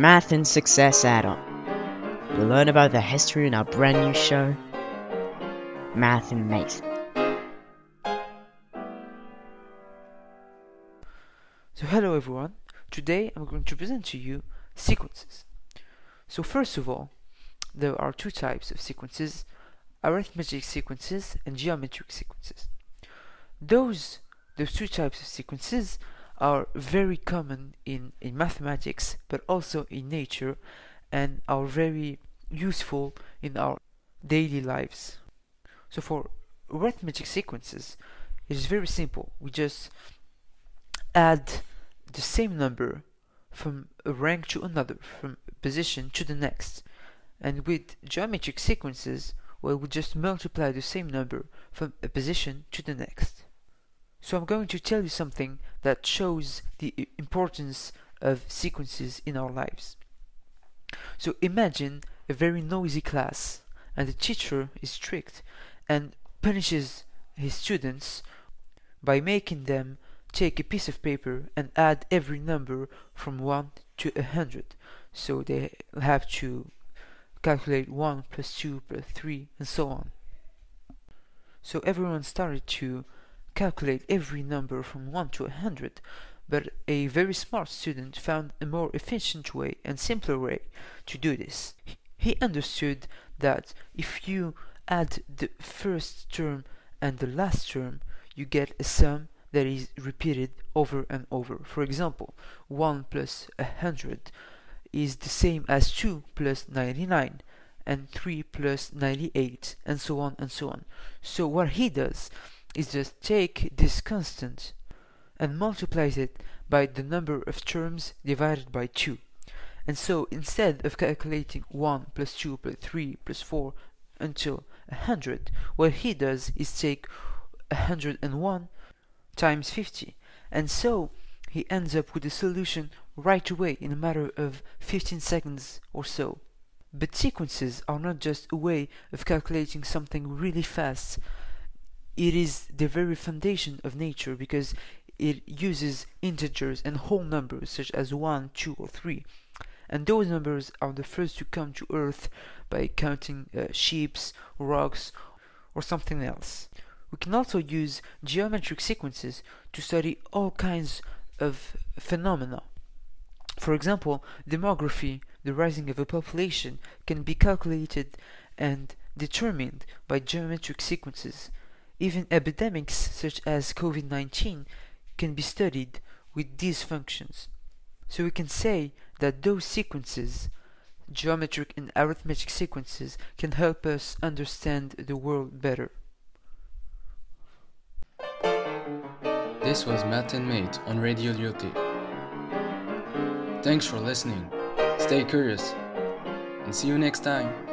Math and Success add-on. You'll learn about the history in our brand new show, Math and Mate. So hello everyone. Today I'm going to present to you sequences. So first of all, there are two types of sequences, arithmetic sequences and geometric sequences. Those those two types of sequences are very common in, in mathematics but also in nature and are very useful in our daily lives. So for arithmetic sequences, it is very simple. We just add the same number from a rank to another, from a position to the next. And with geometric sequences, well, we just multiply the same number from a position to the next. So I'm going to tell you something that shows the importance of sequences in our lives. So imagine a very noisy class and the teacher is strict and punishes his students by making them take a piece of paper and add every number from 1 to a 100. So they have to calculate 1 plus 2 plus 3 and so on. So everyone started to calculate every number from 1 to 100, but a very smart student found a more efficient way and simpler way to do this. He understood that if you add the first term and the last term, you get a sum that is repeated over and over. For example, 1 plus 100 is the same as 2 plus 99 and 3 plus 98 and so on and so on. So what he does is just take this constant and multiplies it by the number of terms divided by 2. And so instead of calculating 1 plus 2 plus 3 plus 4 until 100, what he does is take 101 times 50. And so he ends up with a solution right away in a matter of 15 seconds or so. But sequences are not just a way of calculating something really fast. It is the very foundation of nature because it uses integers and whole numbers such as 1, 2, or 3. And those numbers are the first to come to Earth by counting uh, sheep, rocks, or something else. We can also use geometric sequences to study all kinds of phenomena. For example, demography, the rising of a population, can be calculated and determined by geometric sequences. Even epidemics such as COVID 19 can be studied with these functions. So we can say that those sequences, geometric and arithmetic sequences, can help us understand the world better. This was Math and Mate on Radio Lyoté. Thanks for listening. Stay curious and see you next time.